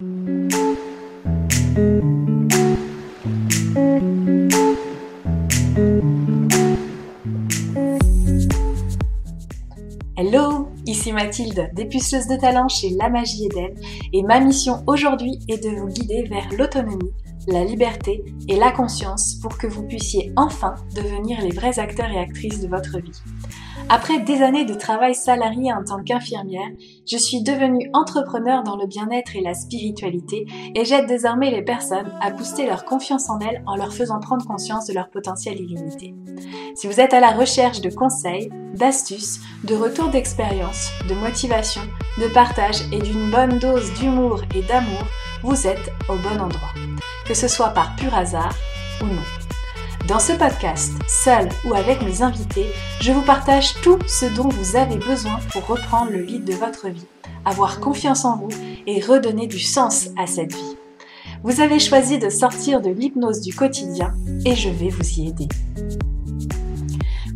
Hello, ici Mathilde, dépuceuse de talent chez La Magie Eden, et ma mission aujourd'hui est de vous guider vers l'autonomie, la liberté et la conscience pour que vous puissiez enfin devenir les vrais acteurs et actrices de votre vie. Après des années de travail salarié en tant qu'infirmière, je suis devenue entrepreneur dans le bien-être et la spiritualité et j'aide désormais les personnes à booster leur confiance en elles en leur faisant prendre conscience de leur potentiel illimité. Si vous êtes à la recherche de conseils, d'astuces, de retours d'expérience, de motivation, de partage et d'une bonne dose d'humour et d'amour, vous êtes au bon endroit. Que ce soit par pur hasard ou non. Dans ce podcast, seul ou avec mes invités, je vous partage tout ce dont vous avez besoin pour reprendre le lead de votre vie, avoir confiance en vous et redonner du sens à cette vie. Vous avez choisi de sortir de l'hypnose du quotidien et je vais vous y aider.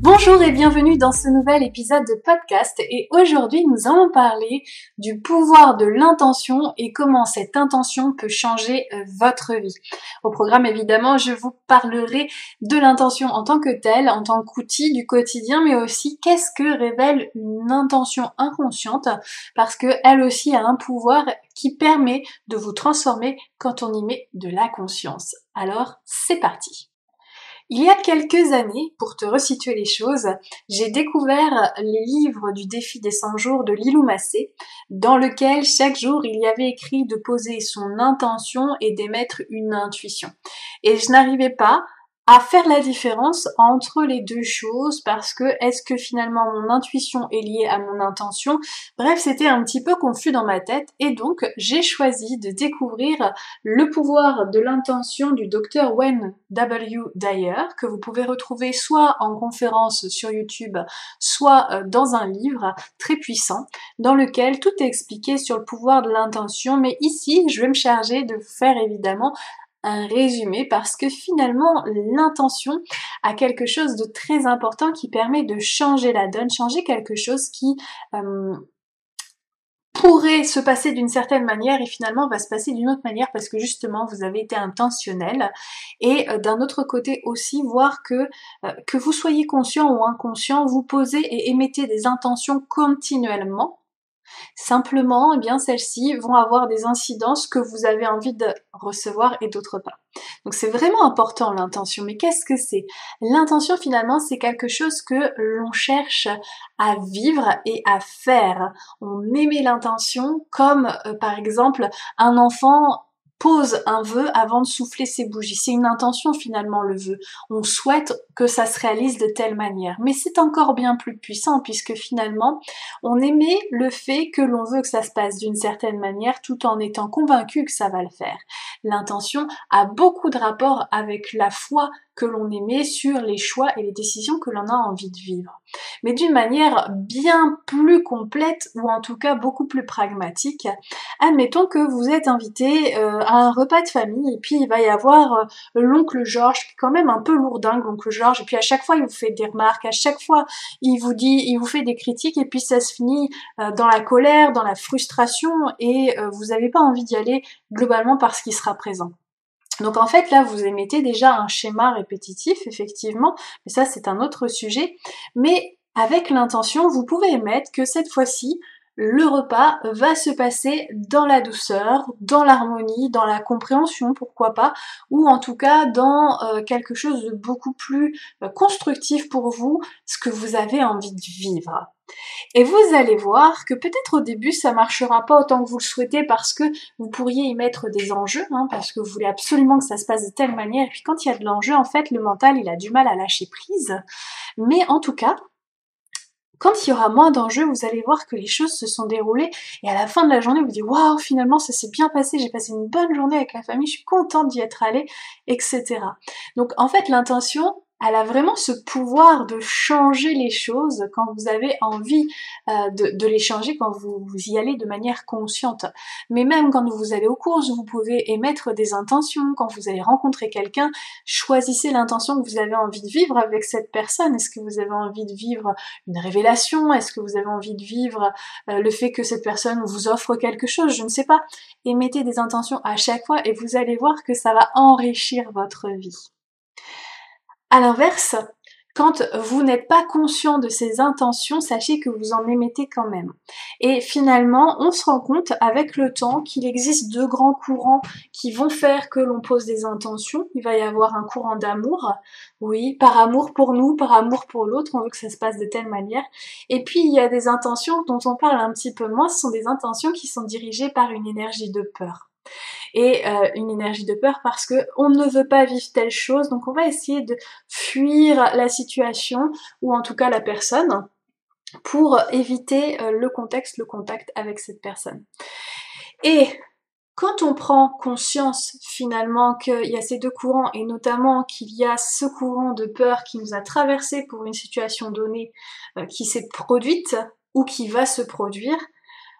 Bonjour et bienvenue dans ce nouvel épisode de podcast et aujourd'hui nous allons parler du pouvoir de l'intention et comment cette intention peut changer euh, votre vie. Au programme évidemment je vous parlerai de l'intention en tant que telle, en tant qu'outil du quotidien mais aussi qu'est-ce que révèle une intention inconsciente parce qu'elle aussi a un pouvoir qui permet de vous transformer quand on y met de la conscience. Alors c'est parti il y a quelques années, pour te resituer les choses, j'ai découvert les livres du défi des 100 jours de Lilou Massé, dans lequel chaque jour il y avait écrit de poser son intention et d'émettre une intuition. Et je n'arrivais pas à faire la différence entre les deux choses parce que est-ce que finalement mon intuition est liée à mon intention? Bref, c'était un petit peu confus dans ma tête et donc j'ai choisi de découvrir le pouvoir de l'intention du docteur Wen W. Dyer que vous pouvez retrouver soit en conférence sur YouTube, soit euh, dans un livre très puissant dans lequel tout est expliqué sur le pouvoir de l'intention mais ici je vais me charger de faire évidemment un résumé parce que finalement l'intention a quelque chose de très important qui permet de changer la donne, changer quelque chose qui euh, pourrait se passer d'une certaine manière et finalement va se passer d'une autre manière parce que justement vous avez été intentionnel. Et euh, d'un autre côté aussi voir que euh, que vous soyez conscient ou inconscient vous posez et émettez des intentions continuellement Simplement, eh bien, celles-ci vont avoir des incidences que vous avez envie de recevoir et d'autres pas. Donc c'est vraiment important l'intention. Mais qu'est-ce que c'est? L'intention finalement, c'est quelque chose que l'on cherche à vivre et à faire. On émet l'intention comme euh, par exemple un enfant pose un vœu avant de souffler ses bougies. C'est une intention finalement le vœu. On souhaite que ça se réalise de telle manière. Mais c'est encore bien plus puissant puisque finalement on émet le fait que l'on veut que ça se passe d'une certaine manière tout en étant convaincu que ça va le faire. L'intention a beaucoup de rapport avec la foi que l'on émet sur les choix et les décisions que l'on a envie de vivre. Mais d'une manière bien plus complète ou en tout cas beaucoup plus pragmatique, admettons que vous êtes invité euh, à un repas de famille et puis il va y avoir euh, l'oncle Georges qui est quand même un peu lourdingue l'oncle Georges et puis à chaque fois il vous fait des remarques, à chaque fois il vous dit, il vous fait des critiques et puis ça se finit euh, dans la colère, dans la frustration et vous n'avez pas envie d'y aller globalement parce qu'il sera présent. Donc en fait là vous émettez déjà un schéma répétitif effectivement, mais ça c'est un autre sujet. Mais avec l'intention, vous pouvez émettre que cette fois-ci, le repas va se passer dans la douceur, dans l'harmonie, dans la compréhension, pourquoi pas, ou en tout cas dans euh, quelque chose de beaucoup plus euh, constructif pour vous, ce que vous avez envie de vivre. Et vous allez voir que peut-être au début ça marchera pas autant que vous le souhaitez parce que vous pourriez y mettre des enjeux, hein, parce que vous voulez absolument que ça se passe de telle manière. Et puis quand il y a de l'enjeu, en fait, le mental il a du mal à lâcher prise. Mais en tout cas, quand il y aura moins d'enjeux, vous allez voir que les choses se sont déroulées et à la fin de la journée, vous dites waouh, finalement ça s'est bien passé, j'ai passé une bonne journée avec la famille, je suis contente d'y être allée, etc. Donc en fait, l'intention, elle a vraiment ce pouvoir de changer les choses quand vous avez envie euh, de, les changer, quand vous, y allez de manière consciente. Mais même quand vous allez aux courses, vous pouvez émettre des intentions. Quand vous allez rencontrer quelqu'un, choisissez l'intention que vous avez envie de vivre avec cette personne. Est-ce que vous avez envie de vivre une révélation? Est-ce que vous avez envie de vivre euh, le fait que cette personne vous offre quelque chose? Je ne sais pas. Émettez des intentions à chaque fois et vous allez voir que ça va enrichir votre vie. À l'inverse, quand vous n'êtes pas conscient de ces intentions, sachez que vous en émettez quand même. Et finalement, on se rend compte avec le temps qu'il existe deux grands courants qui vont faire que l'on pose des intentions. Il va y avoir un courant d'amour, oui, par amour pour nous, par amour pour l'autre, on veut que ça se passe de telle manière. Et puis il y a des intentions dont on parle un petit peu moins, ce sont des intentions qui sont dirigées par une énergie de peur et euh, une énergie de peur parce que on ne veut pas vivre telle chose, donc on va essayer de fuir la situation ou en tout cas la personne pour éviter euh, le contexte, le contact avec cette personne. Et quand on prend conscience finalement qu'il y a ces deux courants et notamment qu'il y a ce courant de peur qui nous a traversé pour une situation donnée euh, qui s'est produite ou qui va se produire,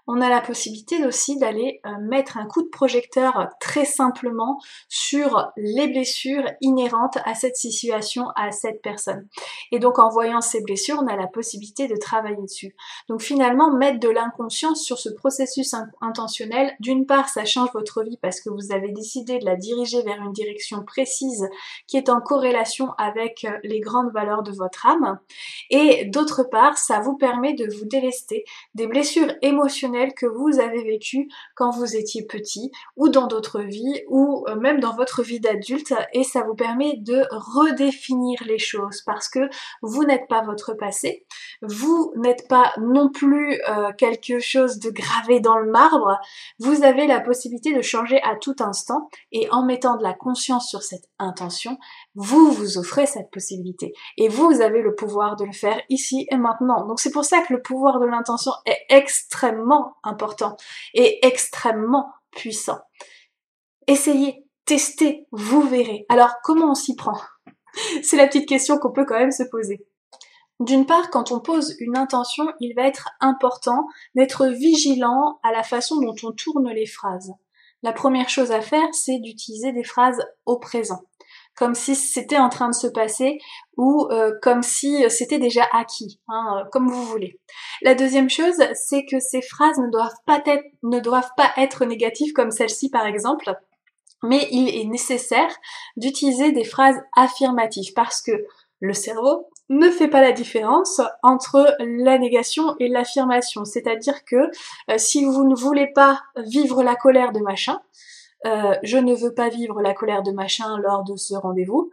on a la possibilité aussi d'aller euh, mettre un coup de projecteur très simplement sur les blessures inhérentes à cette situation, à cette personne. Et donc en voyant ces blessures, on a la possibilité de travailler dessus. Donc finalement, mettre de l'inconscience sur ce processus intentionnel, d'une part, ça change votre vie parce que vous avez décidé de la diriger vers une direction précise qui est en corrélation avec euh, les grandes valeurs de votre âme. Et d'autre part, ça vous permet de vous délester des blessures émotionnelles que vous avez vécu quand vous étiez petit ou dans d'autres vies ou euh, même dans votre vie d'adulte. Et ça vous permet de redéfinir les choses parce que vous n'êtes pas votre passé, vous n'êtes pas non plus euh, quelque chose de gravé dans le marbre, vous avez la possibilité de changer à tout instant et en mettant de la conscience sur cette intention, vous vous offrez cette possibilité. Et vous avez le pouvoir de le faire ici et maintenant. Donc c'est pour ça que le pouvoir de l'intention est extrêmement important et extrêmement puissant. Essayez, testez, vous verrez. Alors comment on s'y prend? C'est la petite question qu'on peut quand même se poser. D'une part, quand on pose une intention, il va être important d'être vigilant à la façon dont on tourne les phrases. La première chose à faire, c'est d'utiliser des phrases au présent comme si c'était en train de se passer ou euh, comme si c'était déjà acquis, hein, euh, comme vous voulez. La deuxième chose, c'est que ces phrases ne doivent pas être, ne doivent pas être négatives comme celle-ci par exemple, mais il est nécessaire d'utiliser des phrases affirmatives parce que le cerveau ne fait pas la différence entre la négation et l'affirmation. C'est-à-dire que euh, si vous ne voulez pas vivre la colère de machin, euh, je ne veux pas vivre la colère de machin lors de ce rendez-vous,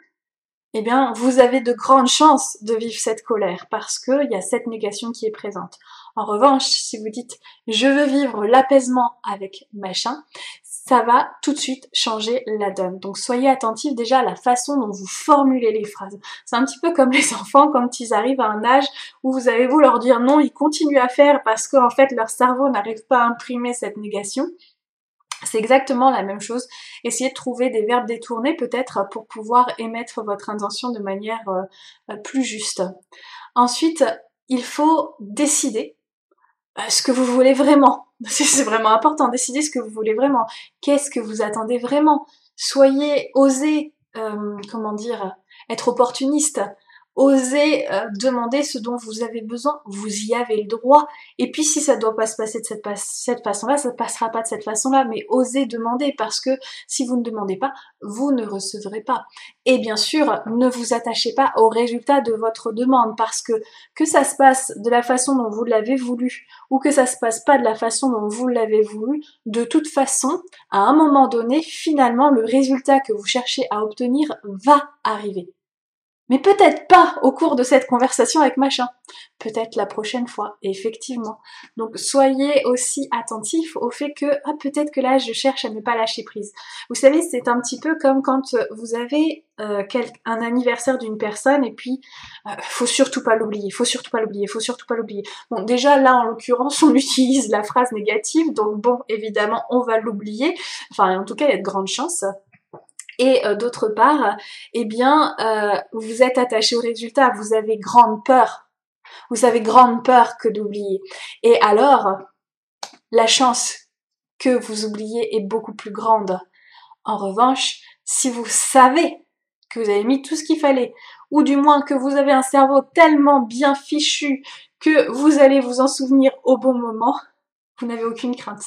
eh bien, vous avez de grandes chances de vivre cette colère parce qu'il y a cette négation qui est présente. En revanche, si vous dites je veux vivre l'apaisement avec machin, ça va tout de suite changer la donne. Donc soyez attentifs déjà à la façon dont vous formulez les phrases. C'est un petit peu comme les enfants quand ils arrivent à un âge où vous avez vous leur dire non, ils continuent à faire parce qu'en fait leur cerveau n'arrive pas à imprimer cette négation. C'est exactement la même chose. Essayez de trouver des verbes détournés peut-être pour pouvoir émettre votre intention de manière euh, plus juste. Ensuite, il faut décider euh, ce que vous voulez vraiment. C'est vraiment important, décider ce que vous voulez vraiment. Qu'est-ce que vous attendez vraiment? Soyez, osez, euh, comment dire, être opportuniste osez euh, demander ce dont vous avez besoin, vous y avez le droit. Et puis si ça doit pas se passer de cette, façon-là, ça ne passera pas de cette façon-là, mais osez demander parce que si vous ne demandez pas, vous ne recevrez pas. Et bien sûr, ne vous attachez pas au résultat de votre demande parce que que ça se passe de la façon dont vous l'avez voulu ou que ça se passe pas de la façon dont vous l'avez voulu, de toute façon, à un moment donné, finalement, le résultat que vous cherchez à obtenir va arriver. Mais peut-être pas au cours de cette conversation avec machin. Peut-être la prochaine fois, effectivement. Donc soyez aussi attentifs au fait que ah, peut-être que là je cherche à ne pas lâcher prise. Vous savez, c'est un petit peu comme quand vous avez euh, un anniversaire d'une personne et puis euh, faut surtout pas l'oublier, faut surtout pas l'oublier, faut surtout pas l'oublier. Bon, déjà là en l'occurrence on utilise la phrase négative, donc bon évidemment on va l'oublier. Enfin en tout cas il y a de grandes chances. Et euh, d'autre part, eh bien, euh, vous êtes attaché au résultat, vous avez grande peur. Vous avez grande peur que d'oublier. Et alors, la chance que vous oubliez est beaucoup plus grande. En revanche, si vous savez que vous avez mis tout ce qu'il fallait, ou du moins que vous avez un cerveau tellement bien fichu que vous allez vous en souvenir au bon moment, vous n'avez aucune crainte.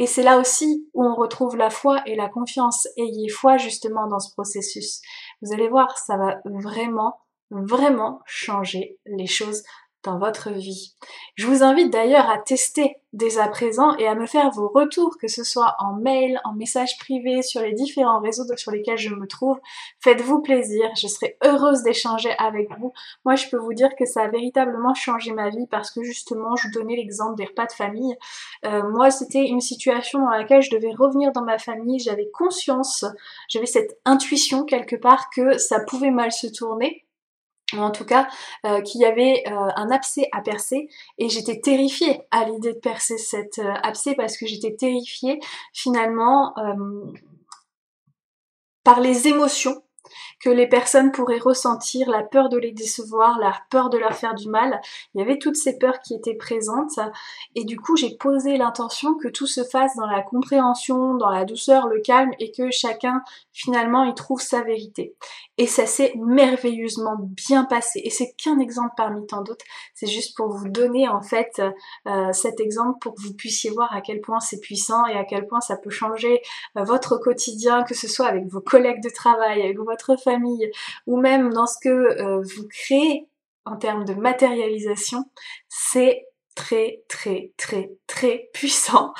Et c'est là aussi où on retrouve la foi et la confiance. Ayez foi justement dans ce processus. Vous allez voir, ça va vraiment, vraiment changer les choses dans votre vie. Je vous invite d'ailleurs à tester dès à présent et à me faire vos retours, que ce soit en mail, en message privé, sur les différents réseaux sur lesquels je me trouve. Faites-vous plaisir, je serai heureuse d'échanger avec vous. Moi, je peux vous dire que ça a véritablement changé ma vie parce que justement, je vous donnais l'exemple des repas de famille. Euh, moi, c'était une situation dans laquelle je devais revenir dans ma famille, j'avais conscience, j'avais cette intuition quelque part que ça pouvait mal se tourner ou en tout cas euh, qu'il y avait euh, un abcès à percer. Et j'étais terrifiée à l'idée de percer cet euh, abcès parce que j'étais terrifiée finalement par les émotions que les personnes pourraient ressentir, la peur de les décevoir, la peur de leur faire du mal. Il y avait toutes ces peurs qui étaient présentes et du coup j'ai posé l'intention que tout se fasse dans la compréhension, dans la douceur, le calme et que chacun finalement y trouve sa vérité. Et ça s'est merveilleusement bien passé. Et c'est qu'un exemple parmi tant d'autres. C'est juste pour vous donner en fait euh, cet exemple pour que vous puissiez voir à quel point c'est puissant et à quel point ça peut changer euh, votre quotidien, que ce soit avec vos collègues de travail, avec votre famille, ou même dans ce que euh, vous créez en termes de matérialisation, c'est très très très très puissant.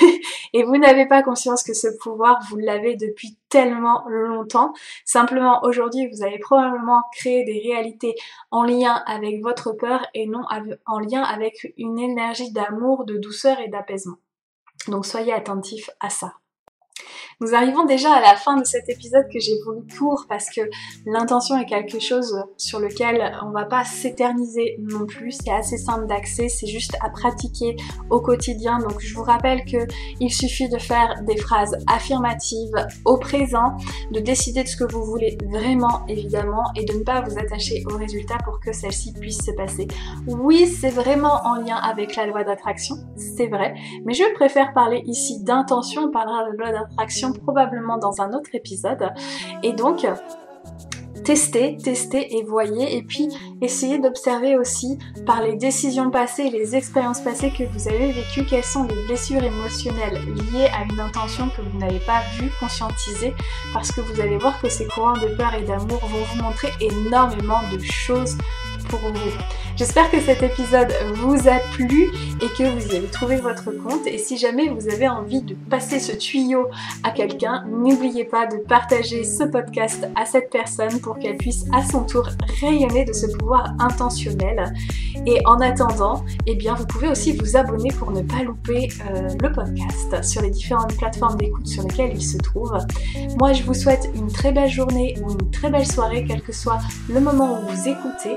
Et vous n'avez pas conscience que ce pouvoir vous l'avez depuis tellement longtemps. Simplement aujourd'hui vous avez probablement créé des réalités en lien avec votre peur et non en lien avec une énergie d'amour de douceur et d'apaisement. Donc soyez attentifs à ça nous arrivons déjà à la fin de cet épisode que j'ai voulu court parce que l'intention est quelque chose sur lequel on va pas s'éterniser non plus. C'est assez simple d'accès, c'est juste à pratiquer au quotidien. Donc je vous rappelle que il suffit de faire des phrases affirmatives au présent, de décider de ce que vous voulez vraiment évidemment et de ne pas vous attacher aux résultats pour que celle-ci puisse se passer. Oui, c'est vraiment en lien avec la loi d'attraction, c'est vrai, mais je préfère parler ici d'intention, on parlera de loi d'attraction probablement dans un autre épisode. Et donc, testez, testez et voyez. Et puis, essayez d'observer aussi par les décisions passées, les expériences passées que vous avez vécues, quelles sont les blessures émotionnelles liées à une intention que vous n'avez pas vue, conscientisée, parce que vous allez voir que ces courants de peur et d'amour vont vous montrer énormément de choses vous. J'espère que cet épisode vous a plu et que vous avez trouvé votre compte. Et si jamais vous avez envie de passer ce tuyau à quelqu'un, n'oubliez pas de partager ce podcast à cette personne pour qu'elle puisse à son tour rayonner de ce pouvoir intentionnel. Et en attendant, eh bien, vous pouvez aussi vous abonner pour ne pas louper euh, le podcast sur les différentes plateformes d'écoute sur lesquelles il se trouve. Moi, je vous souhaite une très belle journée ou une très belle soirée, quel que soit le moment où vous écoutez